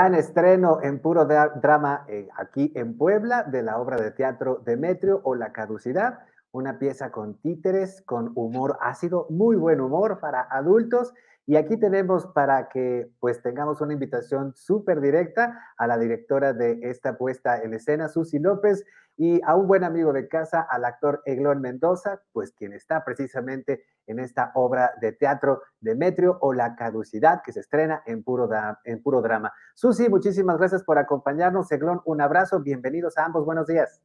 Gran estreno en puro drama eh, aquí en Puebla de la obra de teatro Demetrio o La Caducidad, una pieza con títeres, con humor ácido, muy buen humor para adultos. Y aquí tenemos para que pues tengamos una invitación súper directa a la directora de esta puesta en escena, Susi López, y a un buen amigo de casa, al actor Eglón Mendoza, pues quien está precisamente en esta obra de teatro Demetrio o La Caducidad, que se estrena en puro, drama. Susi, muchísimas gracias por acompañarnos. Eglón, un abrazo, bienvenidos a ambos, buenos días.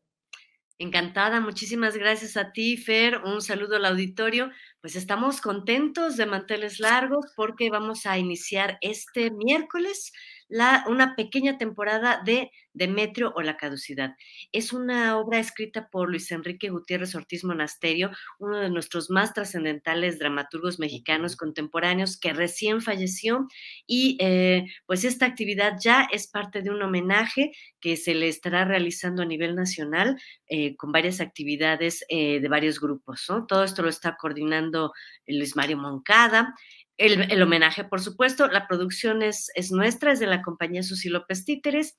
Encantada, muchísimas gracias a ti, Fer. Un saludo al auditorio. Pues estamos contentos de manteles largos porque vamos a iniciar este miércoles la, una pequeña temporada de Demetrio o la caducidad. Es una obra escrita por Luis Enrique Gutiérrez Ortiz Monasterio, uno de nuestros más trascendentales dramaturgos mexicanos contemporáneos que recién falleció y eh, pues esta actividad ya es parte de un homenaje que se le estará realizando a nivel nacional eh, con varias actividades eh, de varios grupos. Todo esto lo está coordinando Luis Mario Moncada. El, homenaje, por supuesto, la producción es, es, nuestra, es de la compañía Susi López Títeres.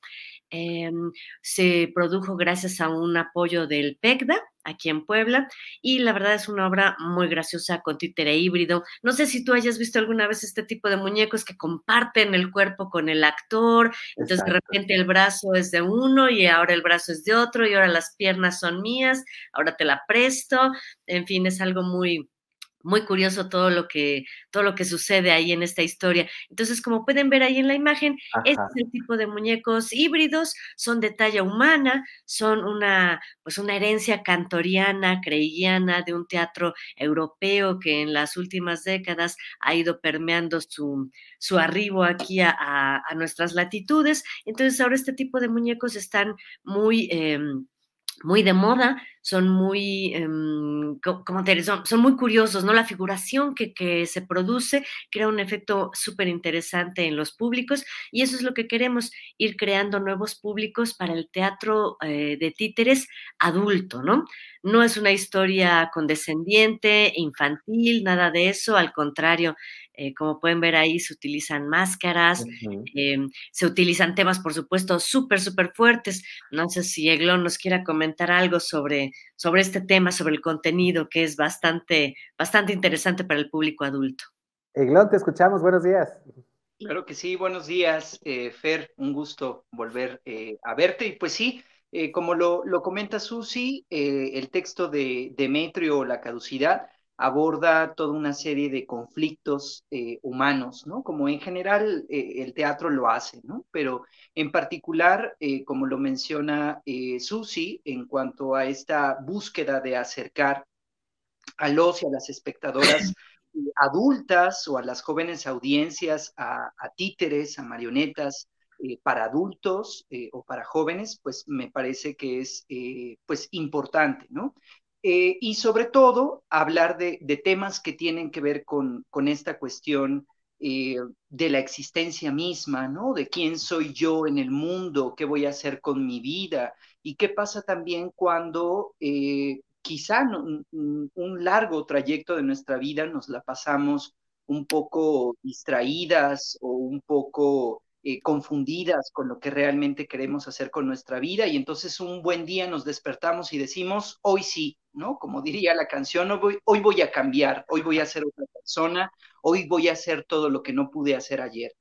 Em, se produjo gracias a un apoyo del PECDA aquí en Puebla y la verdad es una obra muy graciosa con títere híbrido. No sé si tú hayas visto alguna vez este tipo de muñecos que comparten el cuerpo con el actor, entonces de repente el brazo es de uno y ahora el brazo es de otro y ahora las piernas son mías, ahora te la presto, en fin, es algo muy muy curioso todo lo que todo lo que sucede ahí en esta historia. Entonces, como pueden ver ahí en la imagen, este es el tipo de muñecos híbridos, son de talla humana, son una pues una herencia cantoriana, creilliana de un teatro europeo que en las últimas décadas ha ido permeando su, su arribo aquí a, a, nuestras latitudes. Entonces, ahora este tipo de muñecos están muy em, muy de moda, son muy, em, son, muy curiosos, ¿no? La figuración que, que se produce crea un efecto súper interesante en los públicos y eso es lo que queremos, ir creando nuevos públicos para el teatro eh, de títeres adulto, ¿no? No es una historia condescendiente, infantil, nada de eso, al contrario, eh, como pueden ver ahí, se utilizan máscaras, em, se utilizan temas, por supuesto, súper, súper fuertes. No sé si Eglon nos quiera comentar algo sobre, sobre este tema, sobre el contenido, que es bastante, bastante interesante para el público adulto. Eglon, te escuchamos. Buenos días. Claro que sí, buenos días, eh, Fer, un gusto volver eh, a verte. Y pues sí, como lo, lo comenta Susi, el texto de Demetrio, La caducidad, aborda toda una serie de conflictos eh, humanos, ¿no? Como en general eh, el teatro lo hace, ¿no? Pero en particular, eh, como lo menciona Susi, en cuanto a esta búsqueda de acercar a los y a las espectadoras adultas o a las jóvenes audiencias a, a títeres, a marionetas, para adultos o para jóvenes, pues me parece que es pues importante, ¿no? Eh, y sobre todo hablar de, temas que tienen que ver con, esta cuestión eh, de la existencia misma, ¿no? De quién soy yo en el mundo, qué voy a hacer con mi vida y qué pasa también cuando eh, quizá un largo trayecto de nuestra vida nos la pasamos un poco distraídas o un poco eh, confundidas con lo que realmente queremos hacer con nuestra vida y entonces un buen día nos despertamos y decimos, hoy sí, ¿no? Como diría la canción, hoy voy, hoy voy a cambiar, hoy voy a ser otra persona, hoy voy a hacer todo lo que no pude hacer ayer.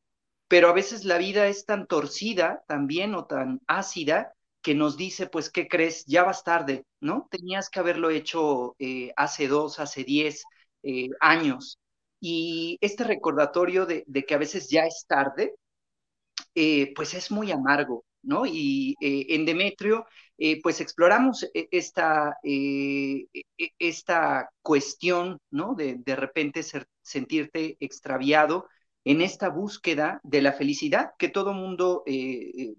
Pero a veces la vida es tan torcida también o tan ácida que nos dice, pues, ¿qué crees? Ya vas tarde, ¿no? Tenías que haberlo hecho eh, hace dos, hace diez eh, años. Y este recordatorio de, de, que a veces ya es tarde, eh, pues es muy amargo, ¿no? Y eh, en Demetrio, eh, pues exploramos esta, e, e, esta cuestión, ¿no? De de repente sentirte extraviado en esta búsqueda de la felicidad que todo mundo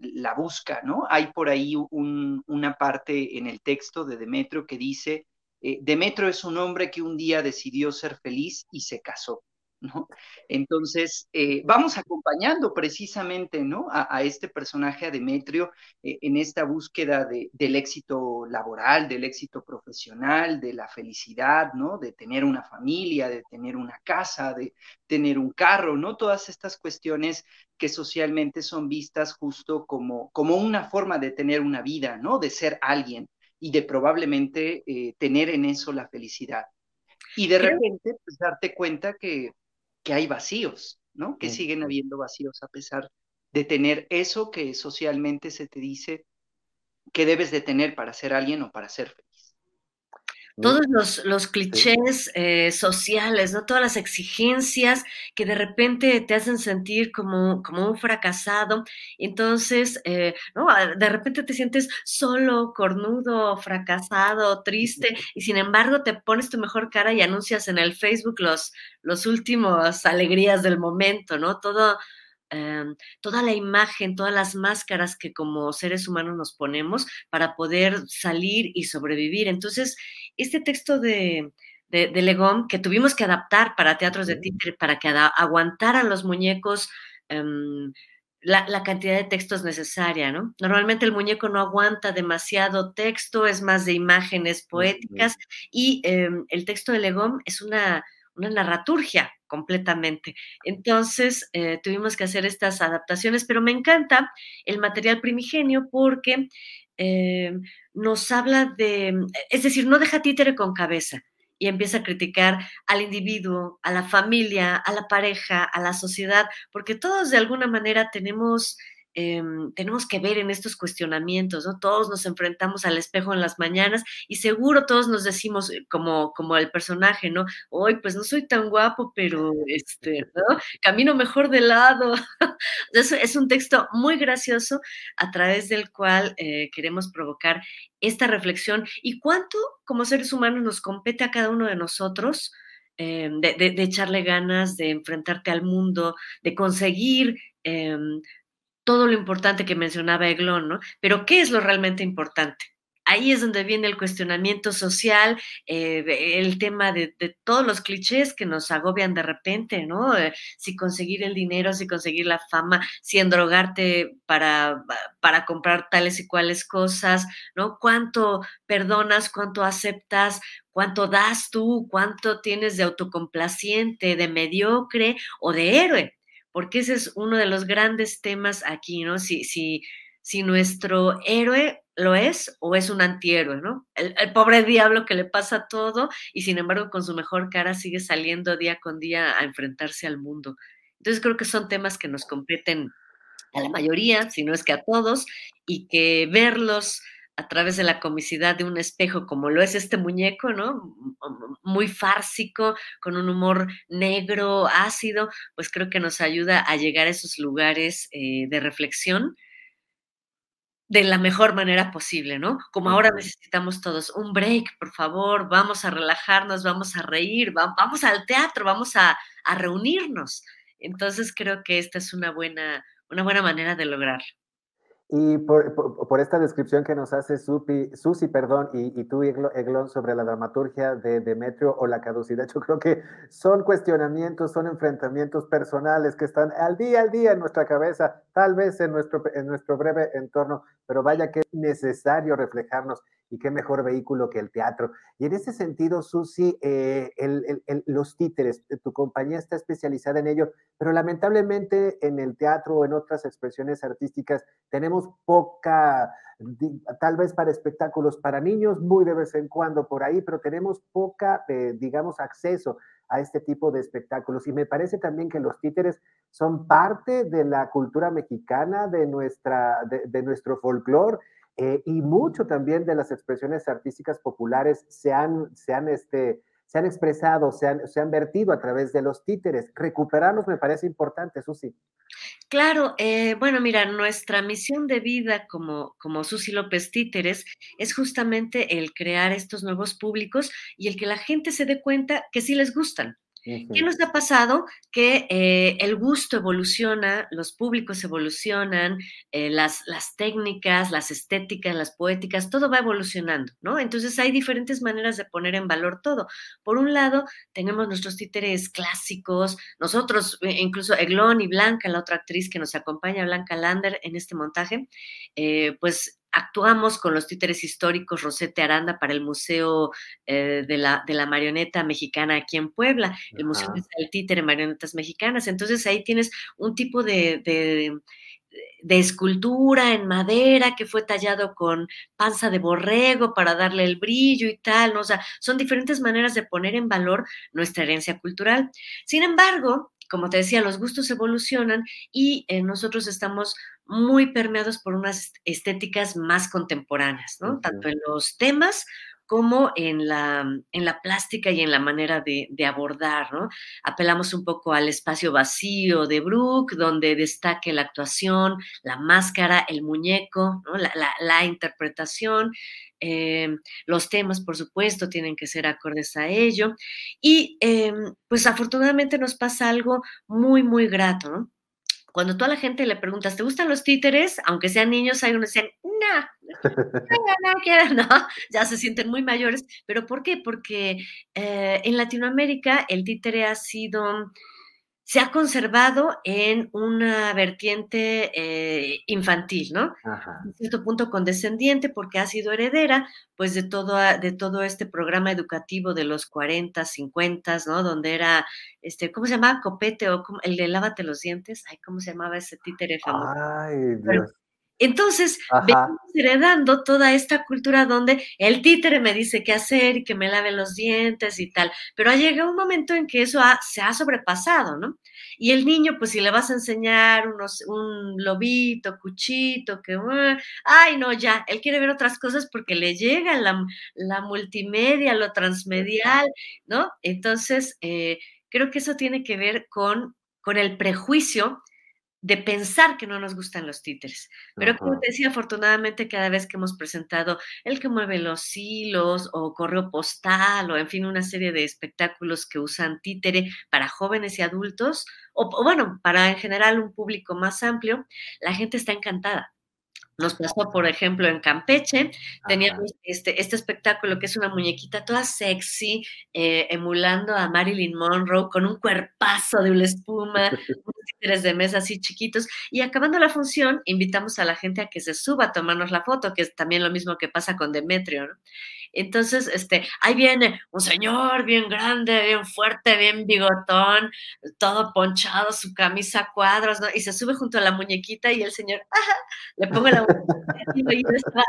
la busca, ¿no? Hay por ahí una parte en el texto de Demetrio que dice, Demetrio es un hombre que un día decidió ser feliz y se casó. ¿No? Entonces, eh, vamos acompañando precisamente, ¿no? A, este personaje, a Demetrio, eh, en esta búsqueda de, del éxito laboral, del éxito profesional, de la felicidad, ¿no? De tener una familia, de tener una casa, de tener un carro, ¿no? Todas estas cuestiones que socialmente son vistas justo como, como una forma de tener una vida, ¿no? De ser alguien y de probablemente eh, tener en eso la felicidad. Y de repente, pues darte cuenta que que hay vacíos, ¿no? Que siguen habiendo vacíos a pesar de tener eso que socialmente se te dice que debes de tener para ser alguien o para ser feliz todos los, los clichés eh, sociales, ¿no? Todas las exigencias que de repente te hacen sentir como, como un fracasado. Entonces, eh, ¿no? Ah, de repente te sientes solo, cornudo, fracasado, triste, y sin embargo te pones tu mejor cara y anuncias en el Facebook los, los últimos alegrías del momento, ¿no? Todo, Em, toda la imagen, todas las máscaras que como seres humanos nos ponemos para poder salir y sobrevivir. Entonces, este texto de, de, Legón que tuvimos que adaptar para teatros de títere, para que aguantaran los muñecos em, la, cantidad de textos necesaria, ¿no? Normalmente el muñeco no aguanta demasiado texto, es más de imágenes poéticas y em, el texto de Legón es una, una narraturgia completamente. Entonces, eh, tuvimos que hacer estas adaptaciones, pero me encanta el material primigenio porque eh, nos habla de, es decir, no deja títere con cabeza y empieza a criticar al individuo, a la familia, a la pareja, a la sociedad, porque todos de alguna manera tenemos Em, tenemos que ver en estos cuestionamientos, ¿no? Todos nos enfrentamos al espejo en las mañanas y seguro todos nos decimos eh, como, como el personaje, ¿no? Hoy pues no soy tan guapo, pero este, ¿no? Camino mejor de lado. es, es un texto muy gracioso a través del cual eh, queremos provocar esta reflexión y cuánto como seres humanos nos compete a cada uno de nosotros. Em, de, de, echarle ganas, de enfrentarte al mundo, de conseguir em, todo lo importante que mencionaba Eglon, ¿no? Pero ¿qué es lo realmente importante? Ahí es donde viene el cuestionamiento social, eh, el tema de, todos los clichés que nos agobian de repente, ¿no? Eh, si conseguir el dinero, si conseguir la fama, si endrogarte para, para comprar tales y cuales cosas, ¿no? ¿Cuánto perdonas, cuánto aceptas, cuánto das tú, cuánto tienes de autocomplaciente, de mediocre o de héroe? Porque ese es uno de los grandes temas aquí, ¿no? Si, si, si nuestro héroe lo es o es un antihéroe, ¿no? El, pobre diablo que le pasa todo y sin embargo con su mejor cara sigue saliendo día con día a enfrentarse al mundo. Entonces creo que son temas que nos competen a la mayoría, si no es que a todos, y que verlos a través de la comicidad de un espejo, como lo es este muñeco, ¿no? Muy fársico, con un humor negro, ácido, pues creo que nos ayuda a llegar a esos lugares eh, de reflexión de la mejor manera posible, ¿no? Como ahora necesitamos todos un break, por favor, vamos a relajarnos, vamos a reír, vamos al teatro, vamos a, a reunirnos. Entonces creo que esta es una buena, una buena manera de lograrlo. Y por, por, esta descripción que nos hace Supi, Susi perdón, y, y tú, Eglon, sobre la dramaturgia de Demetrio o la caducidad, yo creo que son cuestionamientos, son enfrentamientos personales que están al día al día en nuestra cabeza, tal vez en nuestro, en nuestro breve entorno, pero vaya que es necesario reflejarnos y qué mejor vehículo que el teatro. Y en ese sentido, Susi, eh, los títeres, eh, tu compañía está especializada en ello, pero lamentablemente en el teatro o en otras expresiones artísticas tenemos poca, tal vez para espectáculos para niños, muy de vez en cuando por ahí, pero tenemos poca, eh, digamos, acceso a este tipo de espectáculos. Y me parece también que los títeres son parte de la cultura mexicana, de, nuestra, de, de nuestro folclore eh, y mucho también de las expresiones artísticas populares se han, se han, este, se han expresado, se han, se han vertido a través de los títeres. Recuperarlos me parece importante, Susi. Claro, eh, bueno, mira, nuestra misión de vida como, como Susi López Títeres es justamente el crear estos nuevos públicos y el que la gente se dé cuenta que sí les gustan. ¿Qué nos ha pasado? Que eh, el gusto evoluciona, los públicos evolucionan, eh, las, las técnicas, las estéticas, las poéticas, todo va evolucionando, ¿no? Entonces hay diferentes maneras de poner en valor todo. Por un lado, tenemos nuestros títeres clásicos, nosotros, e incluso Eglón y Blanca, la otra actriz que nos acompaña, Blanca Lander, en este montaje, eh, pues actuamos con los títeres históricos Rosete Aranda para el Museo eh, de, la, de, la, Marioneta Mexicana aquí en Puebla, el Museo del Títere Marionetas Mexicanas. Entonces ahí tienes un tipo de, de, de, escultura en madera que fue tallado con panza de borrego para darle el brillo y tal, ¿no? O sea, son diferentes maneras de poner en valor nuestra herencia cultural. Sin embargo, como te decía, los gustos evolucionan y eh, nosotros estamos muy permeados por unas estéticas más contemporáneas, ¿no? Tanto en los temas como en la, en la plástica y en la manera de, abordar, ¿no? Apelamos un poco al espacio vacío de Brooke, donde destaque la actuación, la máscara, el muñeco, la, interpretación, eh, los temas, por supuesto, tienen que ser acordes a ello. Y eh, pues afortunadamente nos pasa algo muy, muy grato, ¿no? Cuando tú a la gente le preguntas, ¿te gustan los títeres? Aunque sean niños, hay unos que dicen, no, no, no, no, ya se sienten muy mayores. ¿Pero por qué? Porque eh, en Latinoamérica el títere ha sido se ha conservado en una vertiente eh, infantil, ¿no? Ajá. En cierto punto condescendiente porque ha sido heredera, pues, de todo, de todo este programa educativo de los 40, 50, ¿no? Donde era, este, ¿cómo se llamaba? Copete o el de lávate los dientes. Ay, ¿cómo se llamaba ese títere famoso? Ay, Dios. Entonces, venimos heredando toda esta cultura donde el títere me dice qué hacer y que me lave los dientes y tal, pero ha llegado un momento en que eso se ha sobrepasado, ¿no? Y el niño, pues si le vas a enseñar unos, un lobito, cuchito, que, ay, no, ya, él quiere ver otras cosas porque le llega la, la multimedia, lo transmedial, ¿no? Entonces, eh, creo que eso tiene que ver con, con el prejuicio de pensar que no nos gustan los títeres. Pero como te decía, afortunadamente cada vez que hemos presentado el que mueve los hilos o correo postal o en fin una serie de espectáculos que usan títere para jóvenes y adultos o, bueno, para en general un público más amplio, la gente está encantada. Nos pasó, por ejemplo, en Campeche, teníamos este, este espectáculo que es una muñequita toda sexy, eh, emulando a Marilyn Monroe con un cuerpazo de una espuma, títeres de mesa así chiquitos, y acabando la función, invitamos a la gente a que se suba a tomarnos la foto, que es también lo mismo que pasa con Demetrio, ¿no? Entonces, este, ahí viene un señor bien grande, bien fuerte, bien bigotón, todo ponchado, su camisa a cuadros, ¿no? Y se sube junto a la muñequita y el señor, le pongo la y estaba,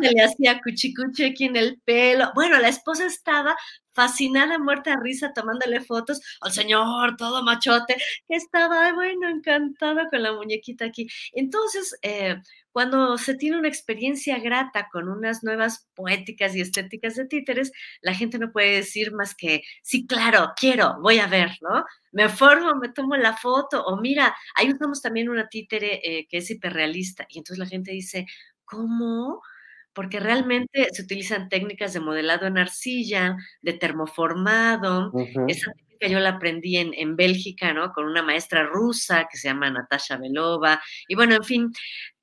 se le hacía cuchicuchi aquí en el pelo. Bueno, la esposa estaba fascinada, muerta de risa, tomándole fotos al señor, todo machote, que estaba, bueno, encantada con la muñequita aquí. Entonces, eh, cuando se tiene una experiencia grata con unas nuevas poéticas y estéticas de títeres, la gente no puede decir más que, sí, claro, quiero, voy a ver, ¿no? Me formo, me tomo la foto, o mira, ahí usamos también una títere eh, que es hiperrealista, y entonces la gente dice, ¿cómo? Porque realmente se utilizan técnicas de modelado en arcilla, de termoformado. Esa técnica yo la aprendí en, en, Bélgica, ¿no? Con una maestra rusa que se llama Natasha Belova. Y bueno, en fin,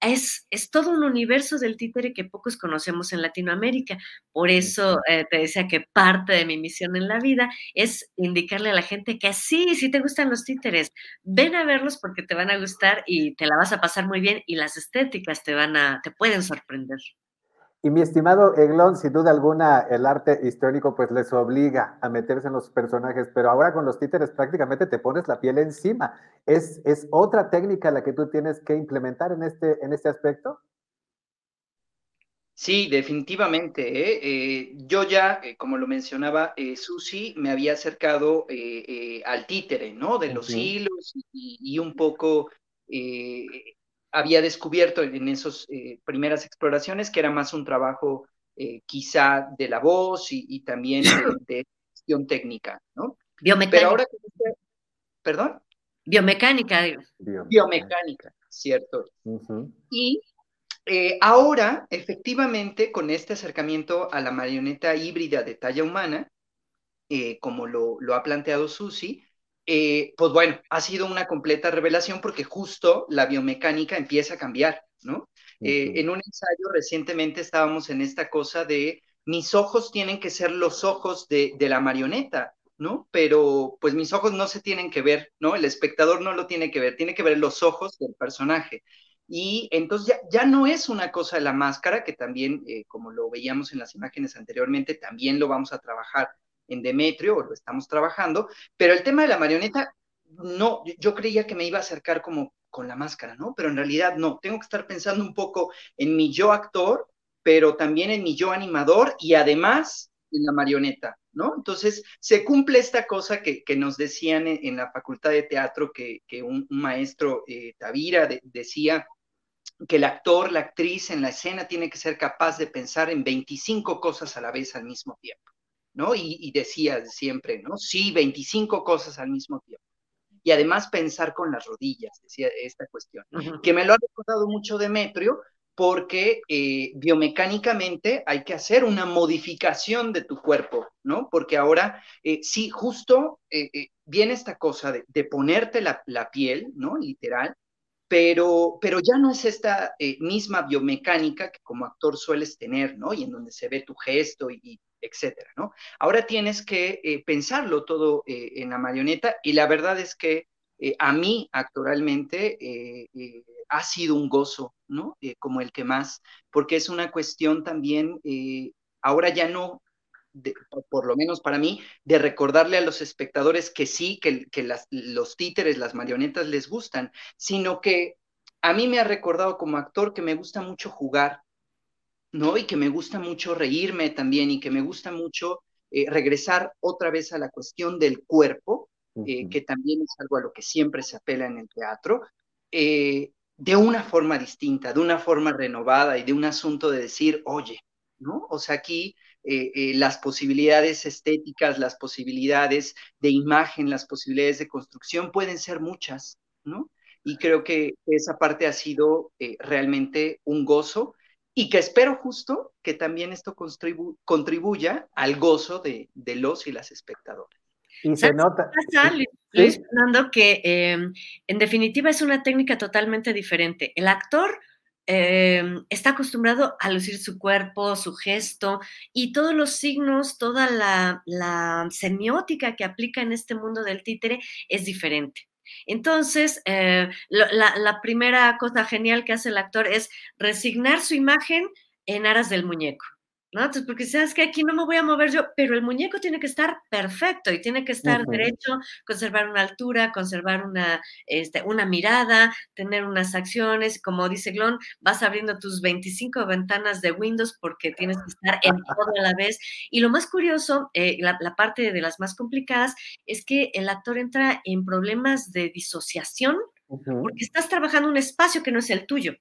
es, es todo un universo del títere que pocos conocemos en Latinoamérica. Por eso eh, te decía que parte de mi misión en la vida es indicarle a la gente que sí, sí te gustan los títeres, ven a verlos porque te van a gustar y te la vas a pasar muy bien y las estéticas te van a, te pueden sorprender. Y mi estimado Eglon, sin duda alguna, el arte histórico pues les obliga a meterse en los personajes, pero ahora con los títeres prácticamente te pones la piel encima. ¿Es, es otra técnica la que tú tienes que implementar en este, en este aspecto? Sí, definitivamente. ¿eh? Eh, yo ya, eh, como lo mencionaba Susi, me había acercado al títere, ¿no? De los hilos y, y, un poco había descubierto en esas eh, primeras exploraciones que era más un trabajo eh, quizá de la voz y, también de, gestión técnica, ¿no? Biomecánica. Pero ahora ¿Perdón? Biomecánica. Biomecánica, cierto. Y eh, ahora, efectivamente, con este acercamiento a la marioneta híbrida de talla humana, eh, como lo, lo, ha planteado Susi, eh, pues bueno, ha sido una completa revelación porque justo la biomecánica empieza a cambiar, ¿no? Eh, en un ensayo recientemente estábamos en esta cosa de mis ojos tienen que ser los ojos de, de la marioneta, ¿no? Pero pues mis ojos no se tienen que ver, ¿no? El espectador no lo tiene que ver, tiene que ver los ojos del personaje. Y entonces ya, ya no es una cosa de la máscara, que también, eh, como lo veíamos en las imágenes anteriormente, también lo vamos a trabajar en Demetrio, lo estamos trabajando, pero el tema de la marioneta, no, yo creía que me iba a acercar como con la máscara, ¿no? Pero en realidad no, tengo que estar pensando un poco en mi yo actor, pero también en mi yo animador y además en la marioneta, ¿no? Entonces, se cumple esta cosa que, nos decían en, la facultad de teatro, que, que un, maestro, eh, Tavira, decía que el actor, la actriz en la escena tiene que ser capaz de pensar en 25 cosas a la vez al mismo tiempo, ¿no? Y, y decía siempre, ¿no? Sí, 25 cosas al mismo tiempo y además pensar con las rodillas, decía esta cuestión, que me lo ha recordado mucho Demetrio, porque eh, biomecánicamente hay que hacer una modificación de tu cuerpo, ¿no? Porque ahora eh, sí, justo eh, viene esta cosa de, ponerte la, piel, ¿no? Literal, pero, pero ya no es esta misma biomecánica que como actor sueles tener, ¿no? Y en donde se ve tu gesto y, etcétera, ¿no? Ahora tienes que pensarlo todo en la marioneta y la verdad es que a mí actoralmente ha sido un gozo, ¿no? Eh, como el que más, porque es una cuestión también, eh, ahora ya no, por lo menos para mí, de recordarle a los espectadores que sí, que, que las, los títeres, las marionetas les gustan, sino que a mí me ha recordado como actor que me gusta mucho jugar, ¿no? Y que me gusta mucho reírme también y que me gusta mucho eh, regresar otra vez a la cuestión del cuerpo, que también es algo a lo que siempre se apela en el teatro, de una forma distinta, de una forma renovada y de un asunto de decir, oye, ¿no? O sea, aquí eh, eh, las posibilidades estéticas, las posibilidades de imagen, las posibilidades de construcción pueden ser muchas, ¿no? Y creo que esa parte ha sido eh, realmente un gozo y que espero justo que también esto contribuya al gozo de, de los y las espectadoras. Y se nota. Luis Fernando, que em, en definitiva es una técnica totalmente diferente. El actor em, está acostumbrado a lucir su cuerpo, su gesto y todos los signos, toda la, semiótica que aplica en este mundo del títere es diferente. Entonces, eh, la, primera cosa genial que hace el actor es resignar su imagen en aras del muñeco. ¿No? Entonces, porque sabes que aquí no me voy a mover yo, pero el muñeco tiene que estar perfecto y tiene que estar derecho, conservar una altura, conservar una, este, una mirada, tener unas acciones, como dice Glon, vas abriendo tus 25 ventanas de Windows porque tienes que estar en todo a la vez. Y lo más curioso, eh, la, parte de las más complicadas, es que el actor entra en problemas de disociación porque estás trabajando un espacio que no es el tuyo.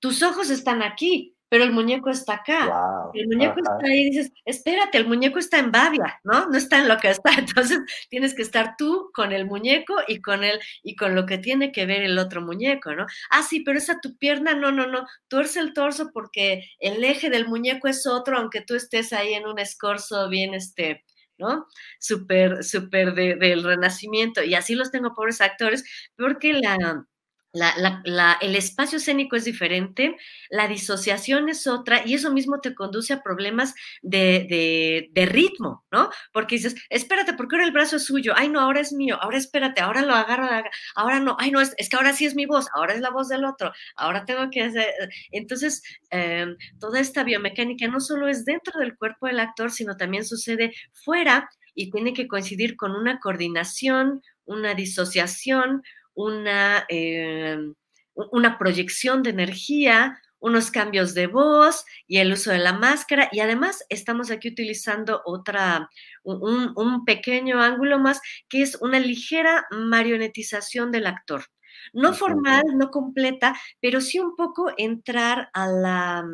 Tus ojos están aquí, pero el muñeco está acá. el muñeco está ahí y dices, espérate, el muñeco está en Babia, ¿no? No está en lo que está. Entonces tienes que estar tú con el muñeco y con él y con lo que tiene que ver el otro muñeco, ¿no? Ah, sí, pero esa tu pierna, no, no, no. Tuerce el torso porque el eje del muñeco es otro, aunque tú estés ahí en un escorzo bien, este, ¿no? Súper, súper del renacimiento. Y así los tengo pobres actores, porque la la, el espacio escénico es diferente, la disociación es otra y eso mismo te conduce a problemas de, ritmo, ¿no? Porque dices, espérate, porque ahora el brazo es suyo, ay no, ahora es mío, ahora espérate, ahora lo agarro, ahora no, ay no, es, que ahora sí es mi voz, ahora es la voz del otro, ahora tengo que hacer... Entonces, em, toda esta biomecánica no solo es dentro del cuerpo del actor, sino también sucede fuera y tiene que coincidir con una coordinación, una disociación, una, em, una proyección de energía, unos cambios de voz y el uso de la máscara. Y además estamos aquí utilizando otra, un, pequeño ángulo más, que es una ligera marionetización del actor. No formal, no completa, pero sí un poco entrar a la,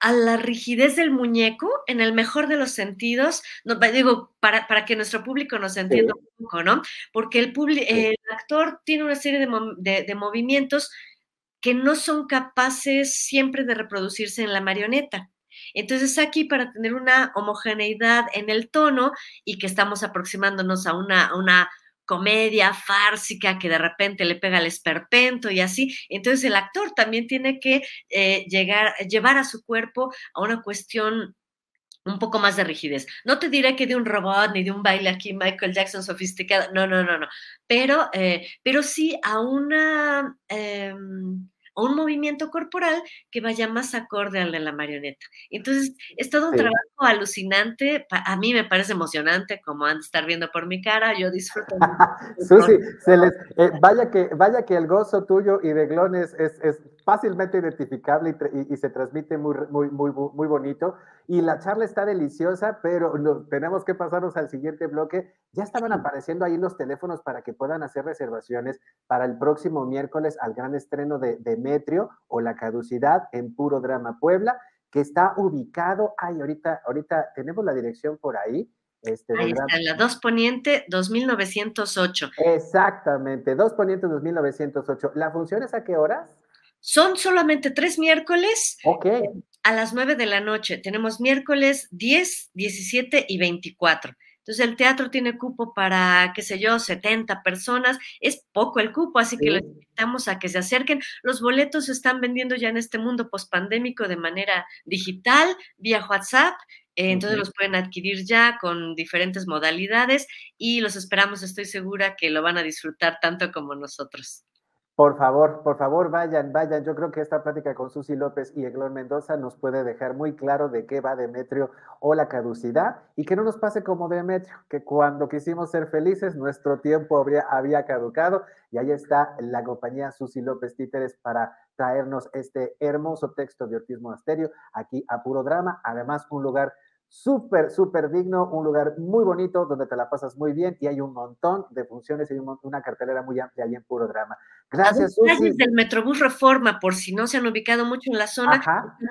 a, la rigidez del muñeco en el mejor de los sentidos, no, digo, para, para que nuestro público nos entienda un poco, ¿no? Porque el, el actor tiene una serie de, de, movimientos que no son capaces siempre de reproducirse en la marioneta. Entonces aquí para tener una homogeneidad en el tono y que estamos aproximándonos a una, una comedia fársica que de repente le pega al esperpento y así. Entonces el actor también tiene que eh, llegar, llevar a su cuerpo a una cuestión un poco más de rigidez. No te diré que de un robot ni de un baile aquí Michael Jackson sofisticado, no, no, no, no, pero, eh, pero sí a una... Un movimiento corporal que vaya más acorde al de la marioneta. Entonces, es todo un trabajo alucinante. A mí me parece emocionante, como han de estar viendo por mi cara. Yo disfruto. Susi, se les, eh, vaya, que, vaya que el gozo tuyo y de Glon es, es, fácilmente identificable y, y, se transmite muy, muy, muy, muy bonito. Y la charla está deliciosa, pero tenemos que pasarnos al siguiente bloque. Ya estaban apareciendo ahí los teléfonos para que puedan hacer reservaciones para el próximo miércoles al gran estreno de Demetrio o La Caducidad en Puro Drama Puebla, que está ubicado, ay, ahorita, ahorita tenemos la dirección por ahí. Este, ahí está, la 2 Poniente 2908. Exactamente, 2 Poniente 2908. ¿La función es a qué horas? Son solamente tres miércoles. Ok. a las 9 de la noche. Tenemos miércoles 10, 17 y 24. Entonces el teatro tiene cupo para, qué sé yo, 70 personas. Es poco el cupo, así que les invitamos a que se acerquen. Los boletos se están vendiendo ya en este mundo pospandémico de manera digital, vía WhatsApp. Eh, entonces los pueden adquirir ya con diferentes modalidades y los esperamos, estoy segura que lo van a disfrutar tanto como nosotros. Por favor, por favor, vayan, vayan. Yo creo que esta plática con Susi López y Eglón Mendoza nos puede dejar muy claro de qué va Demetrio o la caducidad y que no nos pase como Demetrio, que cuando quisimos ser felices, nuestro tiempo habría, había caducado y ahí está la compañía Susi López Títeres para traernos este hermoso texto de Ortiz Monasterio aquí a Puro Drama. Además, un lugar súper, súper digno, un lugar muy bonito donde te la pasas muy bien y hay un montón de funciones y una cartelera muy amplia ahí en puro drama. Gracias, Susi. del Metrobús Reforma, por si no se han ubicado mucho en la zona,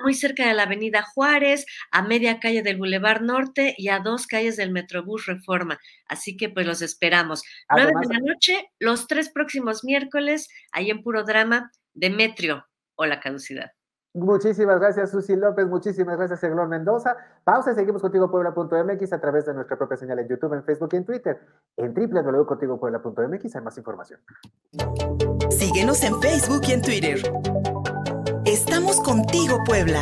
muy cerca de la Avenida Juárez, a media calle del Boulevard Norte y a dos calles del Metrobús Reforma. Así que pues los esperamos. Nueve de la noche, los tres próximos miércoles, ahí en puro drama, Demetrio o la caducidad. Muchísimas gracias, Susi López. Muchísimas gracias, Eglón Mendoza. Pausa y seguimos contigo, Puebla.mx, a través de nuestra propia señal en YouTube, en Facebook y en Twitter. En www.contigopuebla.mx hay más información. Síguenos en Facebook y en Twitter. Estamos contigo, Puebla.